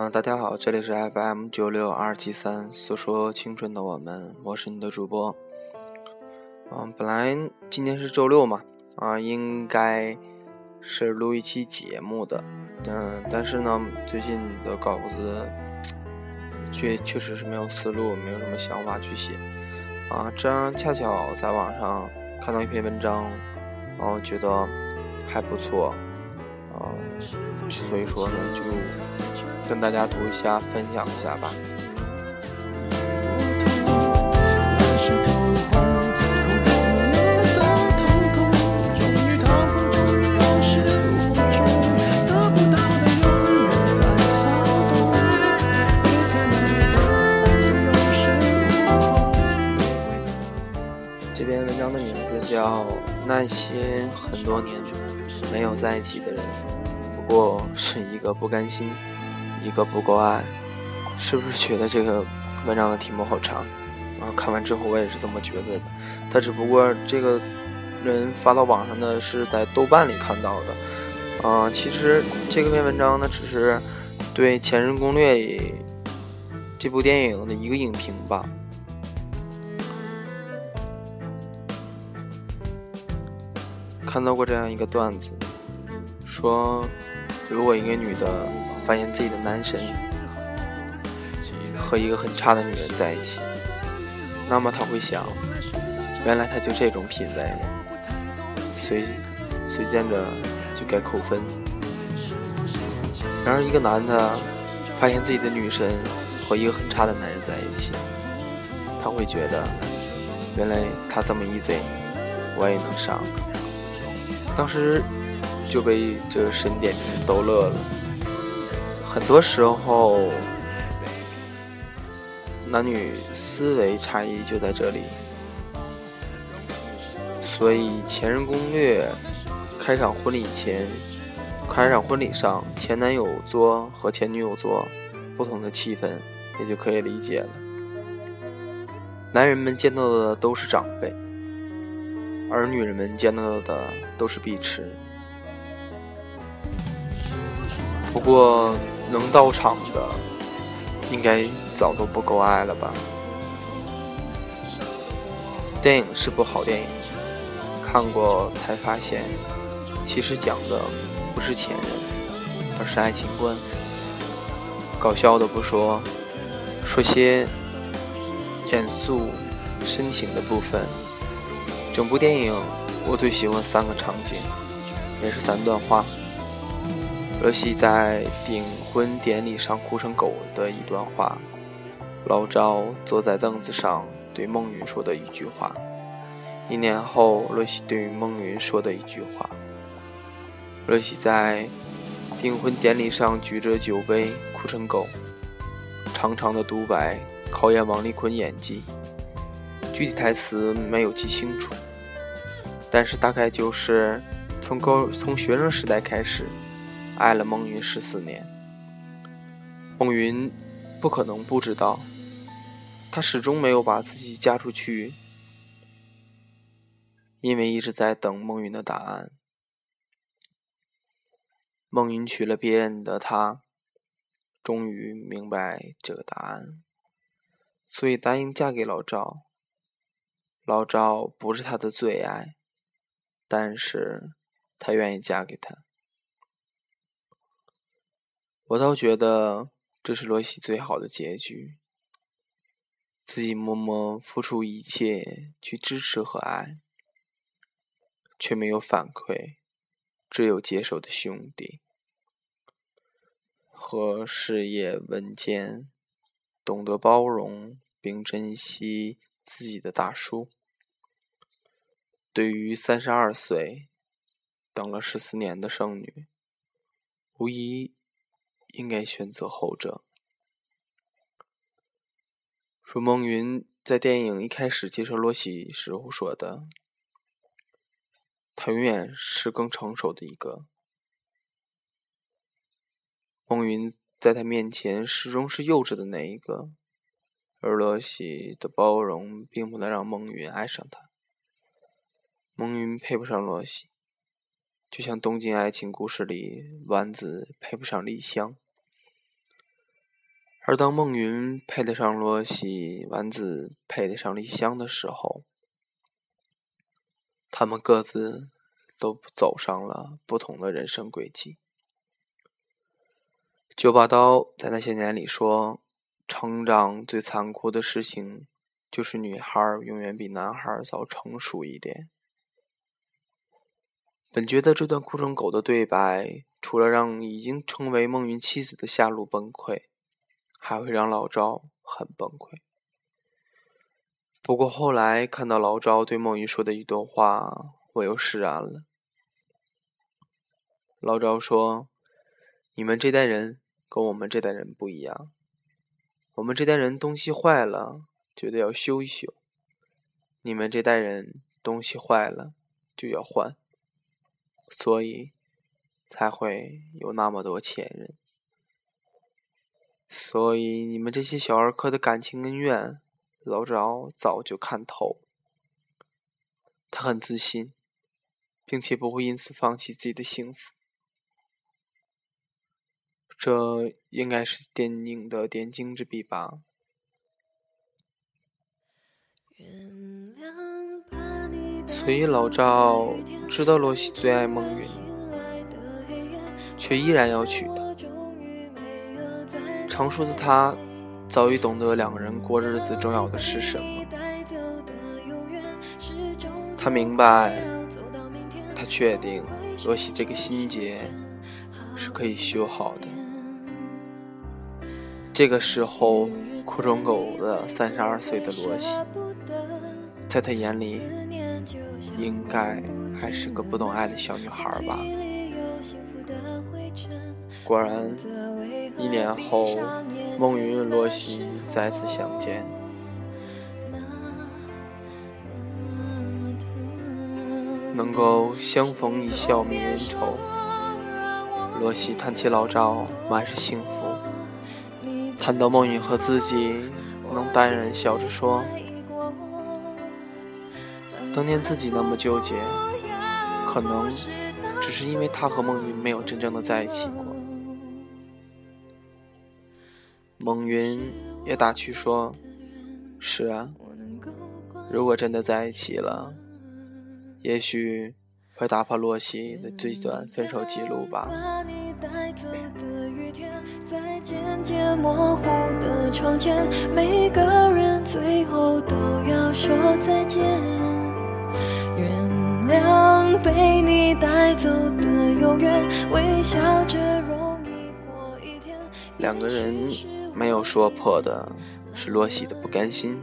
嗯，大家好，这里是 FM 九六二七三，诉说青春的我们，我是你的主播。嗯，本来今天是周六嘛，啊，应该是录一期节目的，嗯，但是呢，最近的稿子确确实是没有思路，没有什么想法去写，啊，这样恰巧在网上看到一篇文章，然后觉得还不错，啊，所以说呢，就。跟大家读一下，分享一下吧。这篇文章的名字叫《那些很多年没有在一起的人》，不过是一个不甘心。一个不够爱，是不是觉得这个文章的题目好长？然后看完之后我也是这么觉得的。他只不过这个人发到网上的是在豆瓣里看到的。啊，其实这个篇文章呢，只是对《前任攻略》这部电影的一个影评吧。看到过这样一个段子，说如果一个女的。发现自己的男神和一个很差的女人在一起，那么他会想，原来他就这种品味，随随便着就该扣分。然而一个男的发现自己的女神和一个很差的男人在一起，他会觉得，原来他这么 easy，我也能上。当时就被这神点名逗乐了。很多时候，男女思维差异就在这里。所以，《前任攻略》开场婚礼前，开场婚礼上，前男友桌和前女友桌不同的气氛，也就可以理解了。男人们见到的都是长辈，而女人们见到的都是碧池。不过。能到场的，应该早都不够爱了吧？电影是部好电影，看过才发现，其实讲的不是前任，而是爱情观。搞笑的不说，说些严肃深情的部分。整部电影我最喜欢三个场景，也是三段话。乐西在顶婚典礼上哭成狗的一段话，老赵坐在凳子上对孟云说的一句话，一年后乐西对孟云说的一句话。乐西在订婚典礼上举着酒杯哭成狗，长长的独白考验王丽坤演技，具体台词没有记清楚，但是大概就是从高从学生时代开始。爱了孟云十四年，孟云不可能不知道，她始终没有把自己嫁出去，因为一直在等孟云的答案。孟云娶了别人的她，终于明白这个答案，所以答应嫁给老赵。老赵不是她的最爱，但是她愿意嫁给他。我倒觉得这是罗西最好的结局。自己默默付出一切去支持和爱，却没有反馈，只有接受的兄弟和事业稳健、懂得包容并珍惜自己的大叔。对于三十二岁等了十四年的剩女，无疑。应该选择后者。说孟云在电影一开始介绍洛喜时候说的：“他永远是更成熟的一个。”孟云在他面前始终是幼稚的那一个，而洛喜的包容并不能让孟云爱上他。孟云配不上洛喜。就像《东京爱情故事》里，丸子配不上丽香。而当孟云配得上罗西，丸子配得上丽香的时候，他们各自都走上了不同的人生轨迹。九把刀在那些年里说：“成长最残酷的事情，就是女孩永远比男孩早成熟一点。”本觉得这段哭成狗的对白，除了让已经成为孟云妻子的夏露崩溃，还会让老赵很崩溃。不过后来看到老赵对孟云说的一段话，我又释然了。老赵说：“你们这代人跟我们这代人不一样，我们这代人东西坏了觉得要修一修，你们这代人东西坏了就要换。”所以才会有那么多前任。所以你们这些小儿科的感情恩怨，老赵早就看透。他很自信，并且不会因此放弃自己的幸福。这应该是电影的点睛之笔吧。所以老赵知道罗西最爱孟云，却依然要娶她。成熟的他早已懂得两个人过日子重要的是什么。他明白，他确定罗西这个心结是可以修好的。这个时候，哭成狗的三十二岁的罗西，在他眼里。应该还是个不懂爱的小女孩吧。果然，一年后，孟云与洛西再次相见，能够相逢一笑泯恩仇。罗西谈起老赵，满是幸福；谈到孟云和自己，能淡然笑着说。当年自己那么纠结，可能只是因为他和孟云没有真正的在一起过。孟云也打趣说：“是啊，如果真的在一起了，也许会打破洛西的最短分手记录吧。”每个人最后都要说再见。原谅被你带走的永远，微笑着容易过一天。两个人没有说破的是洛西的不甘心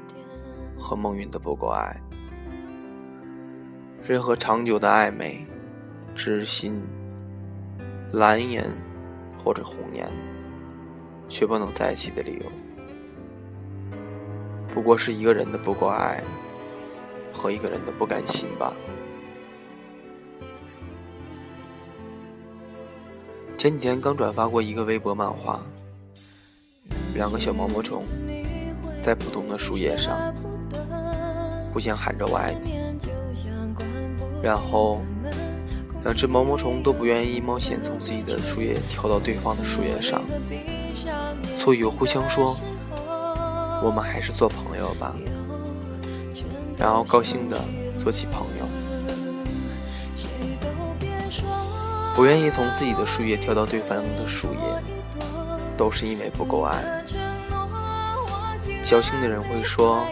和孟云的不够爱。任何长久的暧昧、知心、蓝颜或者红颜，却不能在一起的理由，不过是一个人的不够爱和一个人的不甘心吧。前几天刚转发过一个微博漫画，两个小毛毛虫在普通的树叶上互相喊着“我爱你”，然后两只毛毛虫都不愿意冒险从自己的树叶跳到对方的树叶上，所以又互相说：“我们还是做朋友吧。”然后高兴的做起朋友。不愿意从自己的树叶跳到对方的树叶，都是因为不够爱。侥幸的人会说，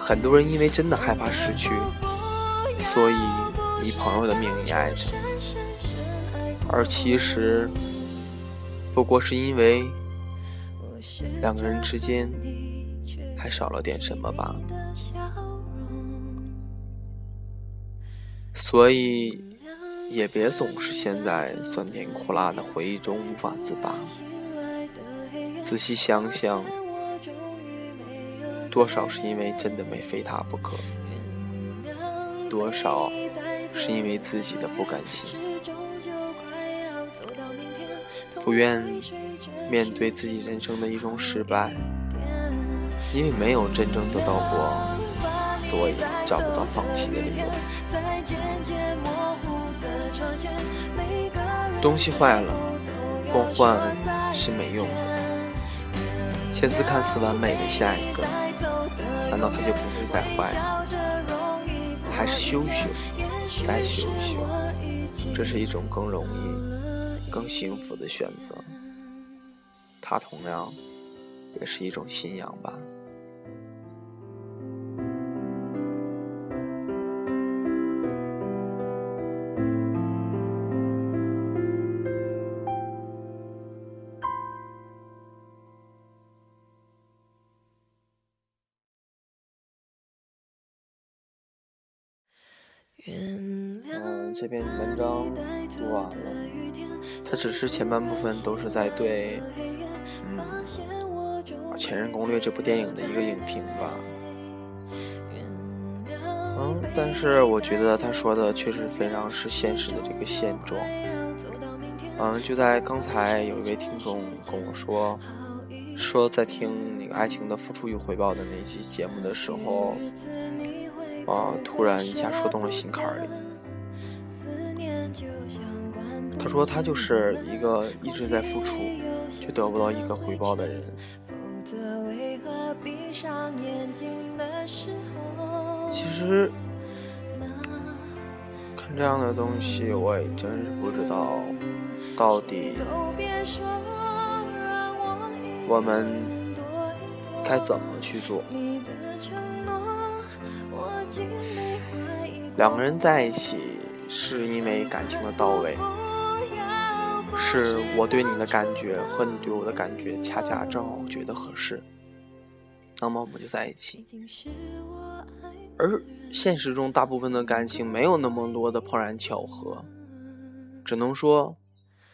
很多人因为真的害怕失去，所以以朋友的名义爱着，而其实不过是因为两个人之间还少了点什么吧。所以。也别总是陷在酸甜苦辣的回忆中无法自拔。仔细想想，多少是因为真的没非他不可，多少是因为自己的不甘心，不愿面对自己人生的一种失败，因为没有真正得到过，所以找不到放弃的理由。东西坏了，光换是没用的。千丝看似完美的下一个，难道他就不会再坏？还是修修，再修修，这是一种更容易、更幸福的选择。它同样也是一种信仰吧。这篇文章读完了，它只是前半部分都是在对嗯《前任攻略》这部电影的一个影评吧。嗯，但是我觉得他说的确实非常是现实的这个现状。嗯，就在刚才有一位听众跟我说，说在听那个《爱情的付出与回报》的那期节目的时候。啊！突然一下说动了心坎里。说他就是一个一直在付出，却得不到一个回报的人。其实看这样的东西，我也真是不知道到底我们该怎么去做。两个人在一起是因为感情的到位，是我对你的感觉和你对我的感觉恰恰正好觉得合适，那么我们就在一起。而现实中大部分的感情没有那么多的怦然巧合，只能说，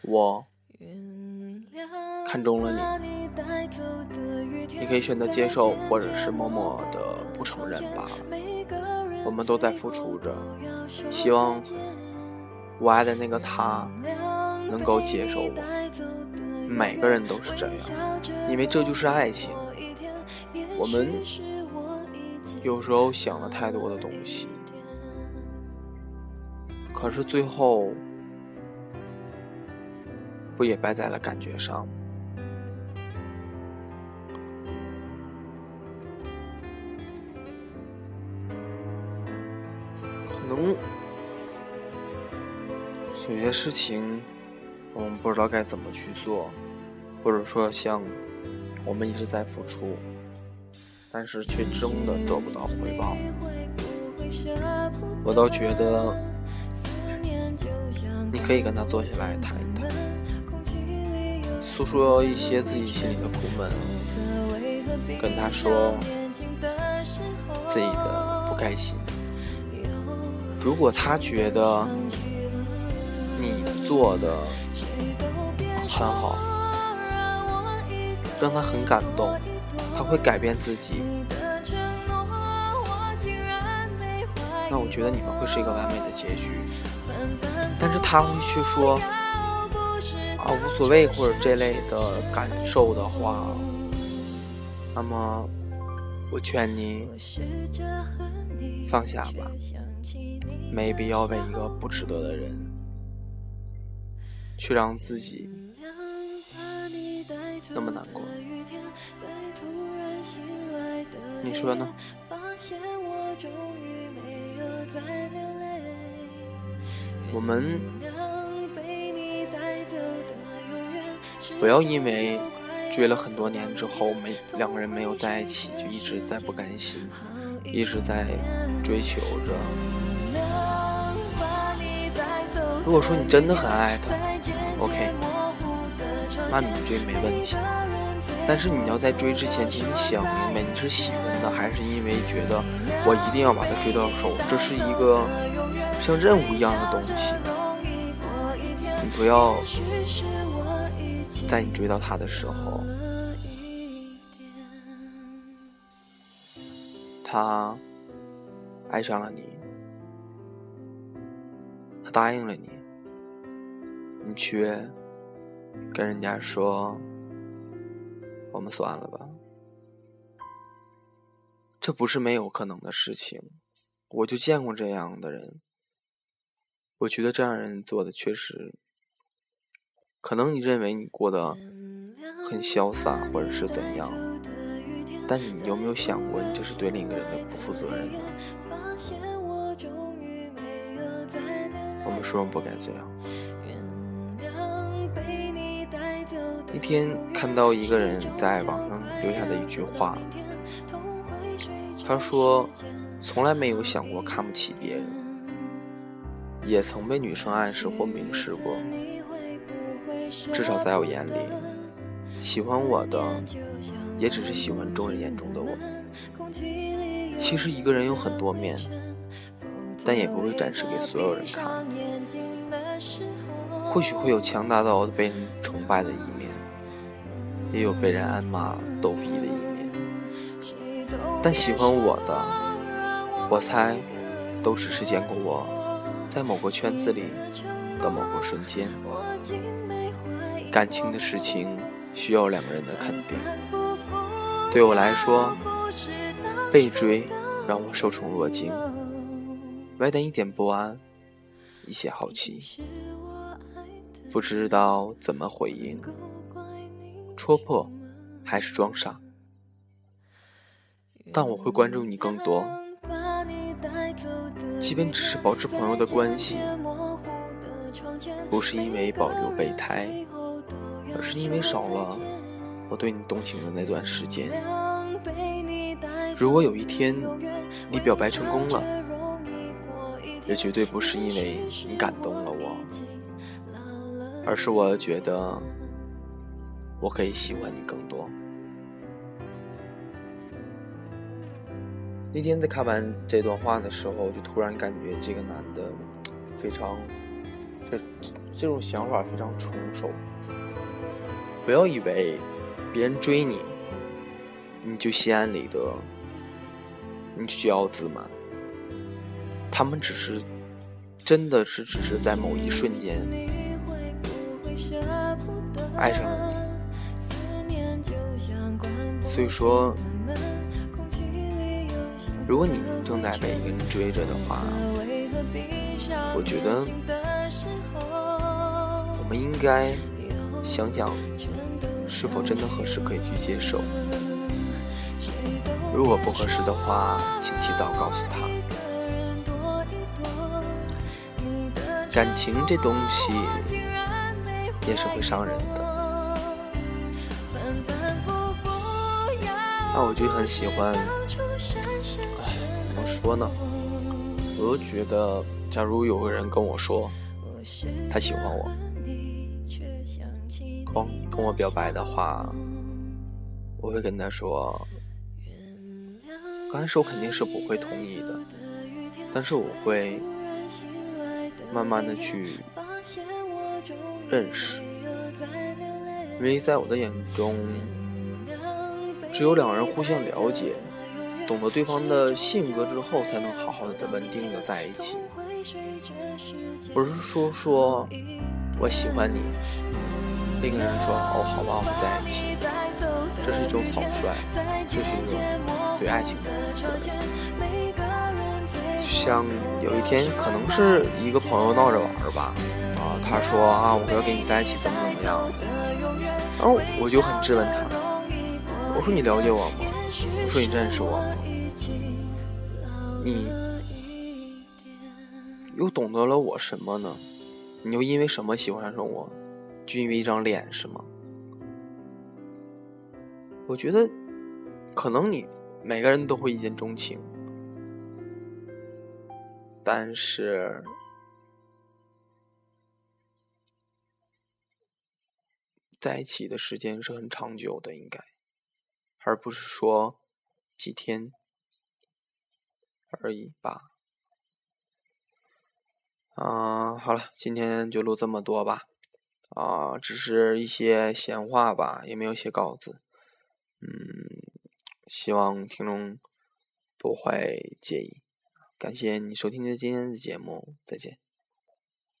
我看中了你，你可以选择接受，或者是默默的不承认罢了。我们都在付出着，希望我爱的那个他能够接受我。每个人都是这样，因为这就是爱情。我们有时候想了太多的东西，可是最后不也败在了感觉上？可能有些事情，我们不知道该怎么去做，或者说像我们一直在付出，但是却真的得不到回报。我倒觉得，你可以跟他坐下来谈一谈，诉说一些自己心里的苦闷，跟他说自己的不开心。如果他觉得你做的很好，让他很感动，他会改变自己，那我觉得你们会是一个完美的结局。但是他会去说啊无所谓或者这类的感受的话，那么我劝你放下吧。没必要为一个不值得的人，去让自己那么难过。你说呢？我们不要因为追了很多年之后没两个人没有在一起，就一直在不甘心，一直在追求着。如果说你真的很爱他，OK，那你追没问题。但是你要在追之前，请你想明白你是喜欢的，还是因为觉得我一定要把他追到手，这是一个像任务一样的东西。你不要在你追到他的时候，他爱上了你。他答应了你，你却跟人家说：“我们算了吧。”这不是没有可能的事情，我就见过这样的人。我觉得这样人做的确实，可能你认为你过得很潇洒，或者是怎样，但你有没有想过，你这是对另一个人的不负责任呢？我们说不该这样。一天看到一个人在网上留下的一句话，他说：“从来没有想过看不起别人，也曾被女生暗示或明示过。至少在我眼里，喜欢我的，也只是喜欢众人眼中的我。其实一个人有很多面，但也不会展示给所有人看。或许会有强大到被人崇拜的一面。”也有被人暗骂逗逼的一面，但喜欢我的，我猜，都只是见过我在某个圈子里的某个瞬间。感情的事情需要两个人的肯定。对我来说，被追让我受宠若惊，外带一点不安，一些好奇，不知道怎么回应。戳破，还是装傻？但我会关注你更多，即便只是保持朋友的关系，不是因为保留备胎，而是因为少了我对你动情的那段时间。如果有一天你表白成功了，也绝对不是因为你感动了我，而是我觉得。我可以喜欢你更多。那天在看完这段话的时候，就突然感觉这个男的非常，这这种想法非常成熟。不要以为别人追你，你就心安理得，你就骄傲自满。他们只是，真的是只是在某一瞬间爱上了你。所以说，如果你正在被一个人追着的话，我觉得我们应该想想是否真的合适，可以去接受。如果不合适的话，请提早告诉他。感情这东西也是会伤人的。那我就很喜欢，哎，怎么说呢？我就觉得，假如有个人跟我说他喜欢我，跟跟我表白的话，我会跟他说，刚开始我肯定是不会同意的，但是我会慢慢的去认识，因为在我的眼中。只有两人互相了解，懂得对方的性格之后，才能好好的、再稳定的在一起。不是说说我喜欢你，另一个人说哦，好吧，我们在一起。这是一种草率，这是一种对爱情的负责任。像有一天，可能是一个朋友闹着玩吧，啊，他说啊，我要跟你在一起，怎么怎么样？然后我就很质问他。我说你了解我吗？我说你认识我吗？你又懂得了我什么呢？你又因为什么喜欢上我？就因为一张脸是吗？我觉得，可能你每个人都会一见钟情，但是在一起的时间是很长久的，应该。而不是说几天而已吧。啊，好了，今天就录这么多吧。啊，只是一些闲话吧，也没有写稿子。嗯，希望听众不会介意。感谢你收听今天的节目，再见。